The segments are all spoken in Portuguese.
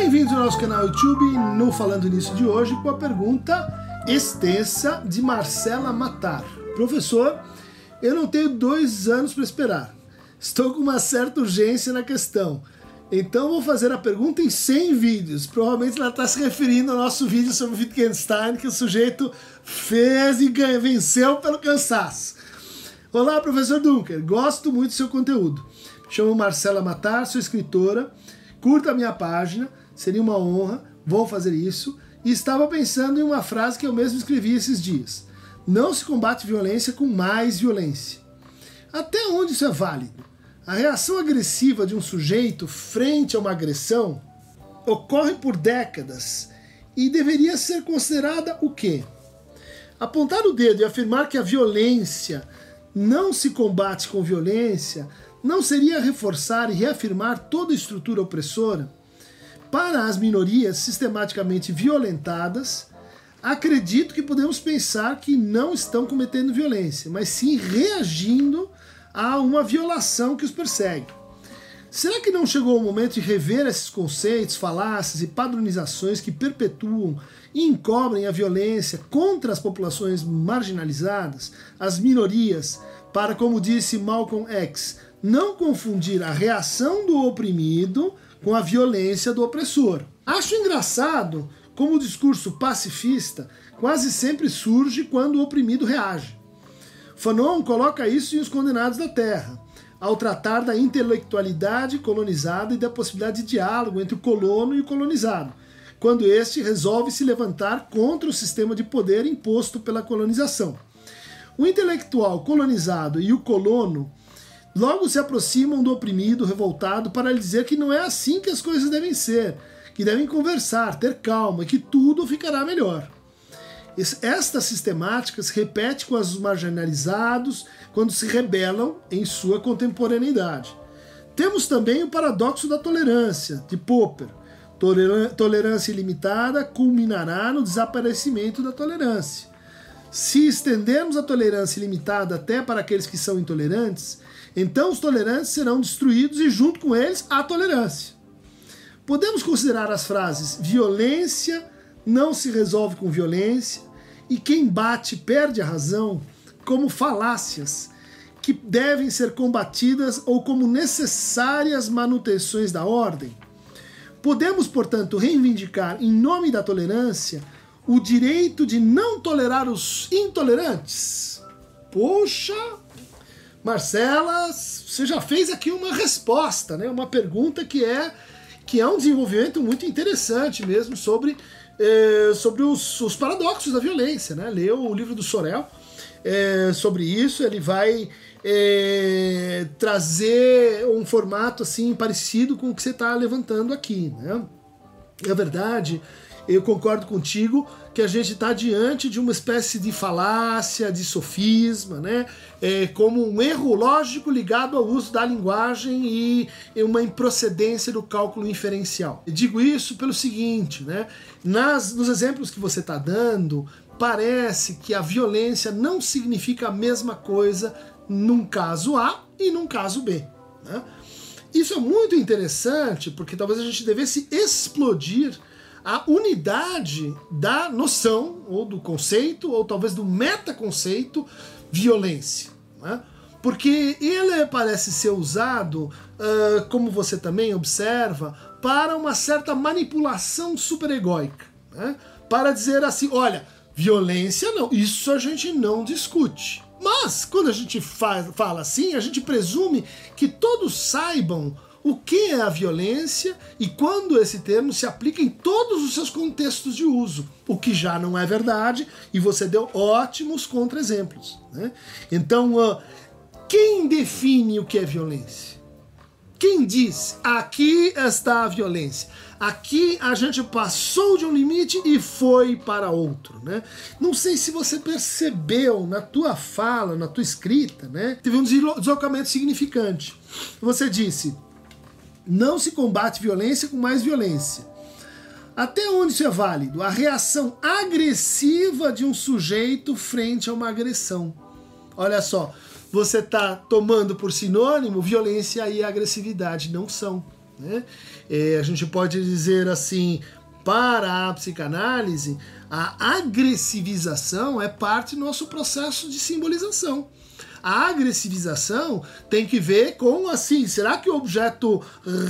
Bem-vindos ao nosso canal YouTube no Falando Nisso de hoje com a pergunta extensa de Marcela Matar. Professor, eu não tenho dois anos para esperar. Estou com uma certa urgência na questão. Então vou fazer a pergunta em 100 vídeos. Provavelmente ela está se referindo ao nosso vídeo sobre Wittgenstein, que o sujeito fez e ganha, venceu pelo cansaço. Olá, professor Dunker. Gosto muito do seu conteúdo. Chamo Marcela Matar, sou escritora. Curta a minha página, seria uma honra. Vou fazer isso. E estava pensando em uma frase que eu mesmo escrevi esses dias. Não se combate violência com mais violência. Até onde isso é válido? A reação agressiva de um sujeito frente a uma agressão ocorre por décadas e deveria ser considerada o quê? Apontar o dedo e afirmar que a violência não se combate com violência não seria reforçar e reafirmar toda a estrutura opressora? Para as minorias sistematicamente violentadas, acredito que podemos pensar que não estão cometendo violência, mas sim reagindo a uma violação que os persegue. Será que não chegou o momento de rever esses conceitos, falácias e padronizações que perpetuam e encobrem a violência contra as populações marginalizadas, as minorias, para, como disse Malcolm X, não confundir a reação do oprimido com a violência do opressor? Acho engraçado como o discurso pacifista quase sempre surge quando o oprimido reage. Fanon coloca isso em Os Condenados da Terra, ao tratar da intelectualidade colonizada e da possibilidade de diálogo entre o colono e o colonizado, quando este resolve se levantar contra o sistema de poder imposto pela colonização. O intelectual colonizado e o colono logo se aproximam do oprimido, revoltado, para lhe dizer que não é assim que as coisas devem ser, que devem conversar, ter calma e que tudo ficará melhor. Esta sistemática se repete com os marginalizados quando se rebelam em sua contemporaneidade. Temos também o paradoxo da tolerância, de Popper. Tolerância ilimitada culminará no desaparecimento da tolerância. Se estendermos a tolerância ilimitada até para aqueles que são intolerantes, então os tolerantes serão destruídos e, junto com eles, a tolerância. Podemos considerar as frases violência não se resolve com violência, e quem bate perde a razão como falácias que devem ser combatidas ou como necessárias manutenções da ordem. Podemos, portanto, reivindicar, em nome da tolerância, o direito de não tolerar os intolerantes? Poxa, Marcela, você já fez aqui uma resposta, né? Uma pergunta que é que é um desenvolvimento muito interessante mesmo sobre é, sobre os, os, paradoxos da violência. Né? Leu o livro do Sorel é, sobre isso, ele vai é, trazer um formato assim parecido com o que você está levantando aqui. Né? É verdade eu concordo contigo que a gente está diante de uma espécie de falácia, de sofisma, né? É, como um erro lógico ligado ao uso da linguagem e uma improcedência do cálculo inferencial. Eu digo isso pelo seguinte, né? Nas, nos exemplos que você está dando, parece que a violência não significa a mesma coisa num caso A e num caso B. Né? Isso é muito interessante porque talvez a gente devesse explodir a unidade da noção, ou do conceito, ou talvez do metaconceito violência. Né? Porque ele parece ser usado, uh, como você também observa, para uma certa manipulação superegóica. Né? Para dizer assim: olha, violência não, isso a gente não discute. Mas quando a gente fala assim, a gente presume que todos saibam o que é a violência e quando esse termo se aplica em todos os seus contextos de uso, o que já não é verdade, e você deu ótimos contra-exemplos. Né? Então, quem define o que é violência? Quem diz aqui está a violência? Aqui a gente passou de um limite e foi para outro, né? Não sei se você percebeu na tua fala, na tua escrita, né? Teve um deslocamento significante. Você disse: não se combate violência com mais violência. Até onde isso é válido? A reação agressiva de um sujeito frente a uma agressão. Olha só, você está tomando por sinônimo violência e agressividade. Não são. Né? É, a gente pode dizer assim, para a psicanálise, a agressivização é parte do nosso processo de simbolização. A agressivização tem que ver com assim, será que o objeto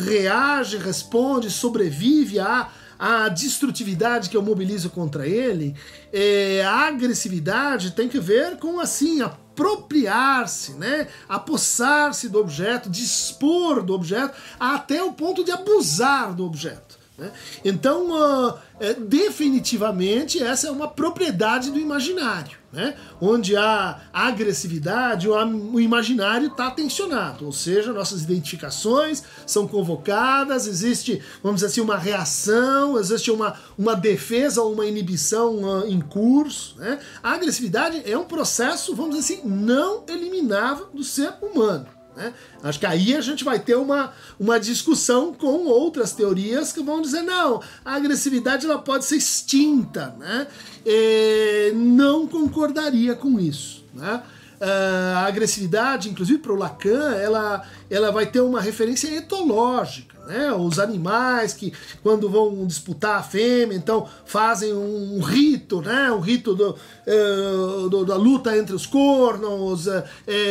reage, responde, sobrevive a a destrutividade que eu mobilizo contra ele, é, a agressividade tem que ver com assim apropriar-se, né, apossar-se do objeto, dispor do objeto até o ponto de abusar do objeto. Né? Então, uh, é, definitivamente, essa é uma propriedade do imaginário, né? onde a agressividade, o imaginário está tensionado, ou seja, nossas identificações são convocadas, existe, vamos dizer assim, uma reação, existe uma, uma defesa ou uma inibição uh, em curso. Né? A agressividade é um processo, vamos dizer assim, não eliminável do ser humano. Né? Acho que aí a gente vai ter uma, uma discussão com outras teorias que vão dizer não, a agressividade ela pode ser extinta. Né? E não concordaria com isso. Né? Ah, a agressividade, inclusive para o Lacan, ela, ela vai ter uma referência etológica. Né? Os animais que, quando vão disputar a fêmea, então fazem um rito, né? um rito do, uh, do da luta entre os cornos, uh,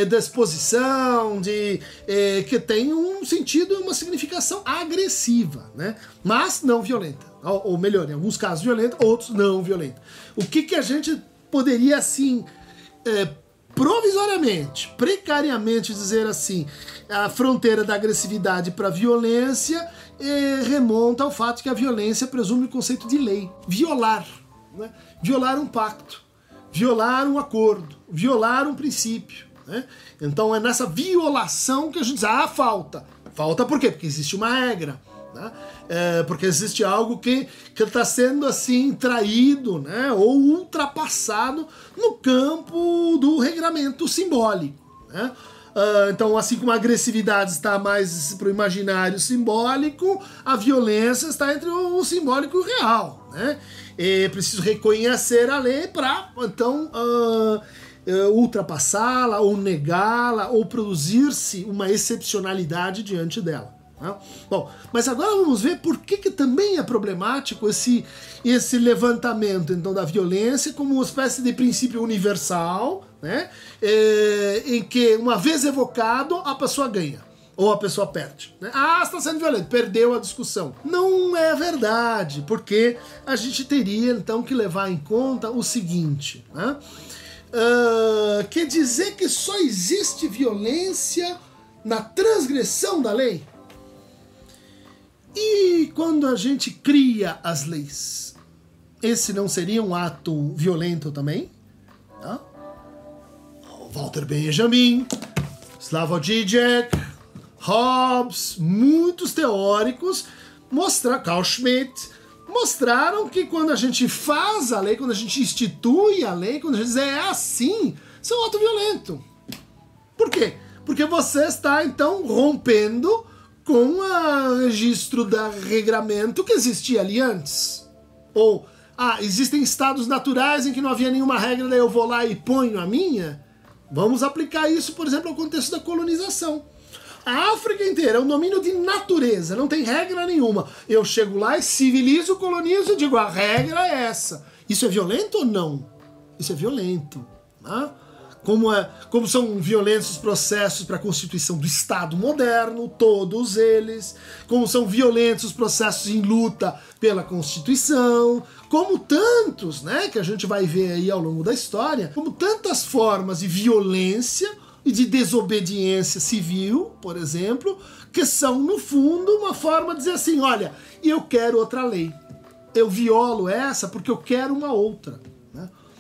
da exposição, de, uh, que tem um sentido e uma significação agressiva, né? mas não violenta. Ou, ou melhor, em alguns casos violenta, outros não violenta. O que, que a gente poderia assim provisoriamente, precariamente dizer assim, a fronteira da agressividade para a violência remonta ao fato que a violência presume o conceito de lei. Violar. Né? Violar um pacto, violar um acordo, violar um princípio. Né? Então é nessa violação que a gente diz, ah, falta. Falta por quê? Porque existe uma regra. Né? É, porque existe algo que está sendo assim traído né? ou ultrapassado no campo do regramento simbólico. Né? Uh, então, assim como a agressividade está mais para o imaginário simbólico, a violência está entre o, simbólico e o real. Né? É preciso reconhecer a lei para, então, uh, uh, ultrapassá-la, ou negá-la, ou produzir-se uma excepcionalidade diante dela. Né? Bom, mas agora vamos ver por que, que também é problemático esse, esse levantamento então da violência como uma espécie de princípio universal, né? É, em que uma vez evocado a pessoa ganha ou a pessoa perde. Né? Ah, está sendo violento, perdeu a discussão. Não é verdade, porque a gente teria então que levar em conta o seguinte, né? Uh, quer dizer que só existe violência na transgressão da lei? E quando a gente cria as leis, esse não seria um ato violento também? Walter Benjamin, Slavoj Žižek, Hobbes, muitos teóricos, mostrar, Carl Schmitt, mostraram que quando a gente faz a lei, quando a gente institui a lei, quando a gente diz é assim, isso é um ato violento. Por quê? Porque você está então rompendo com o registro da regramento que existia ali antes. Ou, ah, existem estados naturais em que não havia nenhuma regra, daí eu vou lá e ponho a minha. Vamos aplicar isso, por exemplo, ao contexto da colonização. A África inteira é um domínio de natureza, não tem regra nenhuma. Eu chego lá e civilizo, colonizo e digo: a regra é essa. Isso é violento ou não? Isso é violento. Né? Como, é, como são violentos os processos para a constituição do Estado moderno, todos eles, como são violentos os processos em luta pela Constituição, como tantos, né, que a gente vai ver aí ao longo da história, como tantas formas de violência e de desobediência civil, por exemplo, que são no fundo uma forma de dizer assim, olha, eu quero outra lei. Eu violo essa porque eu quero uma outra.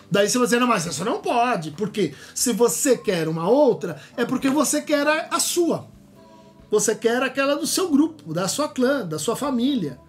Daí você vai dizer, não, mas isso não pode, porque se você quer uma outra, é porque você quer a, a sua. Você quer aquela do seu grupo, da sua clã, da sua família.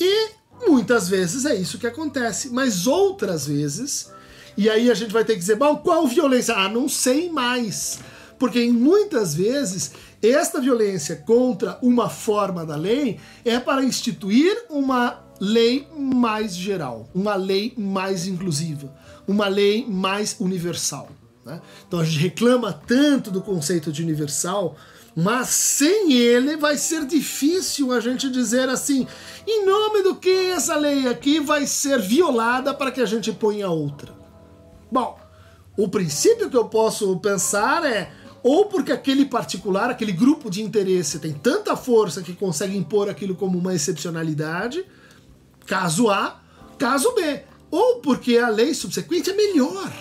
E muitas vezes é isso que acontece, mas outras vezes, e aí a gente vai ter que dizer, bom, qual violência? Ah, não sei mais. Porque muitas vezes esta violência contra uma forma da lei é para instituir uma lei mais geral, uma lei mais inclusiva, uma lei mais universal. Né? Então a gente reclama tanto do conceito de universal Mas sem ele vai ser difícil a gente dizer assim, em nome do que essa lei aqui vai ser violada para que a gente ponha outra. Bom, o princípio que eu posso pensar é ou porque aquele particular, aquele grupo de interesse tem tanta força que consegue impor aquilo como uma excepcionalidade, caso A, caso B, ou porque a lei subsequente é melhor.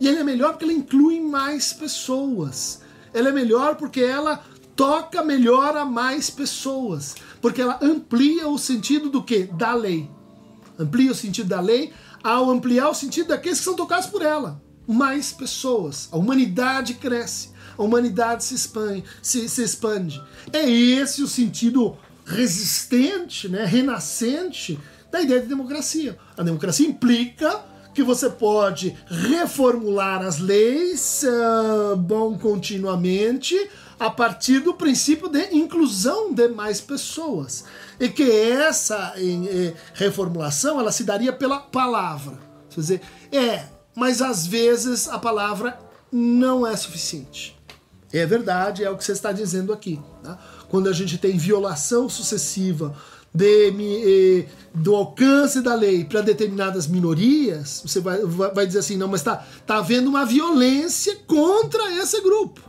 E ela é melhor porque ela inclui mais pessoas. Ela é melhor porque ela toca melhor a mais pessoas, porque ela amplia o sentido do que? Da lei. Amplia o sentido da lei ao ampliar o sentido daqueles que são tocados por ela. Mais pessoas. A humanidade cresce. A humanidade se expande. Se, se expande. É esse o sentido resistente, né, renascente da ideia de democracia. A democracia implica que você pode reformular as leis uh, bom continuamente a partir do princípio de inclusão de mais pessoas e que essa em, reformulação ela se daria pela palavra. Quer dizer, é, mas às vezes a palavra não é suficiente. É verdade, é o que você está dizendo aqui. Tá? Quando a gente tem violação sucessiva de, do alcance da lei para determinadas minorias, você vai, vai dizer assim, não, mas está tá havendo uma violência contra esse grupo.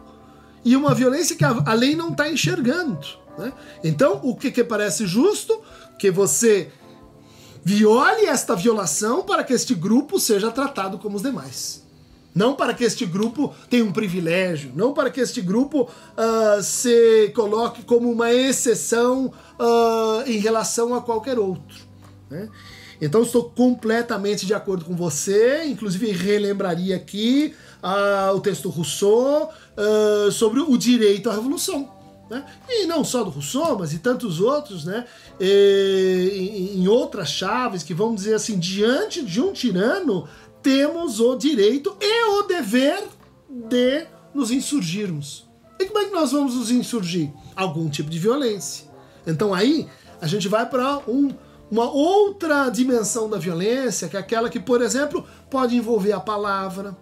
E uma violência que a, a lei não está enxergando. Né? Então, o que, que parece justo? Que você viole esta violação para que este grupo seja tratado como os demais. Não para que este grupo tenha um privilégio, não para que este grupo uh, se coloque como uma exceção uh, em relação a qualquer outro. Né? Então estou completamente de acordo com você, inclusive relembraria aqui uh, o texto Rousseau sobre o direito à revolução. Né? E não só do Rousseau, mas e tantos outros, né? E, em, outras chaves que vão dizer assim, diante de um tirano, temos o direito e o dever de nos insurgirmos. E como é que nós vamos nos insurgir? Algum tipo de violência. Então aí a gente vai para um, uma outra dimensão da violência, que é aquela que, por exemplo, pode envolver a palavra,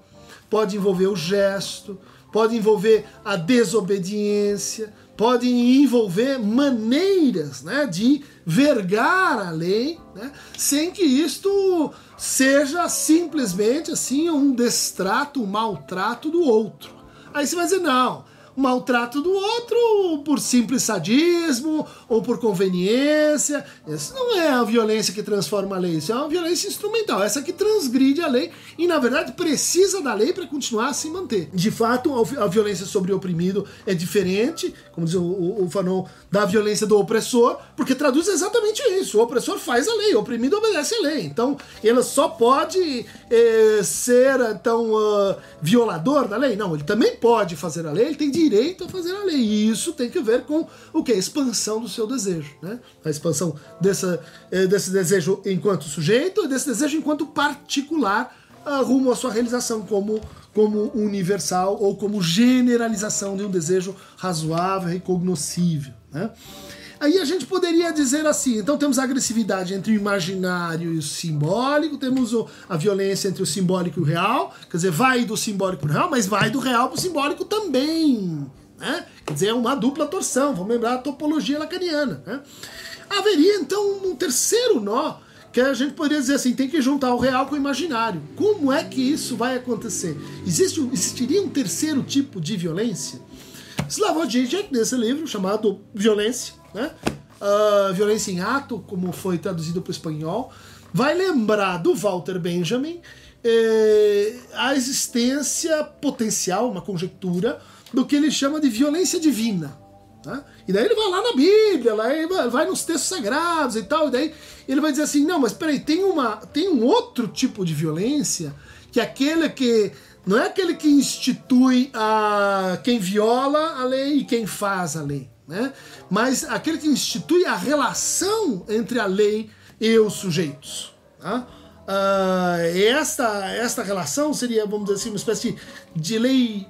pode envolver o gesto, pode envolver a desobediência, pode envolver maneiras né, de vergar a lei, né, sem que isto seja simplesmente assim um destrato, um maltrato do outro. Aí você vai dizer, não, maltrato do outro por simples sadismo ou por conveniência. Isso não é a violência que transforma a lei, isso é uma violência instrumental, essa que transgride a lei e, na verdade, precisa da lei para continuar a se manter. De fato, a violência sobre o oprimido é diferente, como diz o, o, o Fanon, da violência do opressor, porque traduz exatamente isso. O opressor faz a lei, o oprimido obedece a lei. Então, ele só pode eh, ser então uh, violador da lei? Não, ele também pode fazer a lei, ele tem direito a fazer a lei. E isso tem que ver com o que? A expansão do seu desejo. Né? A expansão dessa, eh, desse desejo enquanto sujeito e desse desejo enquanto particular uh, rumo à sua realização como, como universal ou como generalização de um desejo razoável e cognoscível. Né? Aí a gente poderia dizer assim: então temos a agressividade entre o imaginário e o simbólico, temos a violência entre o simbólico e o real, quer dizer, vai do simbólico para o real, mas vai do real para o simbólico também. Né? Quer dizer, é uma dupla torção, vamos lembrar a topologia lacaniana. Né? Haveria então um terceiro nó que a gente poderia dizer assim, tem que juntar o real com o imaginário. Como é que isso vai acontecer? Existe, existiria um terceiro tipo de violência? Slavoj Žižek, nesse livro chamado Violência, né? Uh, Violência em Ato, como foi traduzido para o espanhol, vai lembrar do Walter Benjamin eh, a existência potencial, uma conjectura, do que ele chama de violência divina. Tá? E daí ele vai lá na Bíblia, lá vai, vai nos textos sagrados e tal, e daí ele vai dizer assim: não, mas peraí, tem, uma, tem um outro tipo de violência que é aquele que não é aquele que institui a quem viola a lei e quem faz a lei né? mas aquele que institui a relação entre a lei e os sujeitos. Tá? Uh, esta, esta relação seria, vamos dizer assim, uma espécie de lei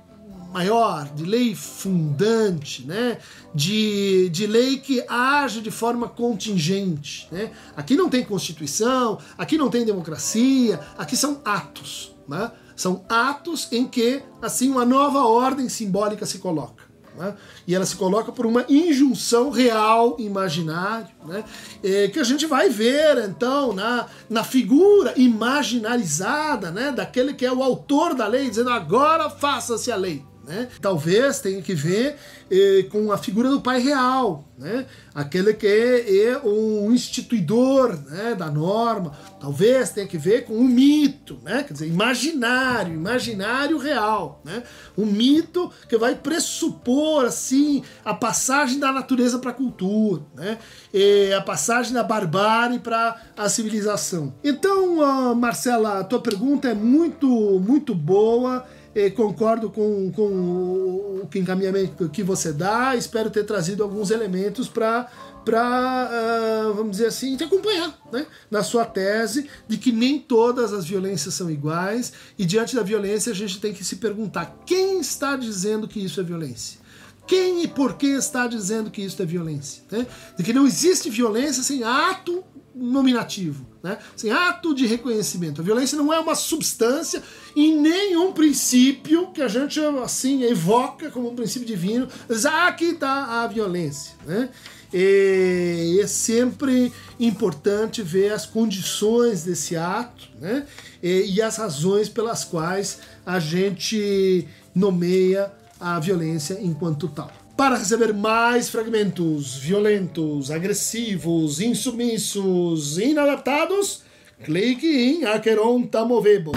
maior, de lei fundante, né? de, de lei que age de forma contingente. Né? Aqui não tem constituição, aqui não tem democracia, aqui são atos. Né? São atos em que assim uma nova ordem simbólica se coloca. Né? E ela se coloca por uma injunção real, imaginário, né? É, que a gente vai ver então na, na figura imaginarizada né? daquele que é o autor da lei, dizendo agora faça-se a lei. Né? Talvez tenha que ver eh, com a figura do pai real, né? aquele que é um instituidor né, da norma. Talvez tenha que ver com o mito, né? quer dizer, imaginário, imaginário real. Né? Um mito que vai pressupor assim a passagem da natureza para a cultura, né? E a passagem da barbárie para a civilização. Então, uh, Marcela, a tua pergunta é muito, muito boa concordo com, com o encaminhamento que você dá, espero ter trazido alguns elementos para para, uh, vamos dizer assim, te acompanhar né? na sua tese de que nem todas as violências são iguais e diante da violência a gente tem que se perguntar quem está dizendo que isso é violência. Quem e por que está dizendo que isso é violência? Né? De que não existe violência sem ato nominativo, né? sem ato de reconhecimento. A violência não é uma substância e nenhum princípio que a gente assim evoca como um princípio divino. Diz, ah, aqui está a violência. Né? E é sempre importante ver as condições desse ato né? e, e as razões pelas quais a gente nomeia a violência enquanto tal. Para receber mais fragmentos violentos, agressivos, insubmissos, inadaptados, clique em Acheron Tamovebo.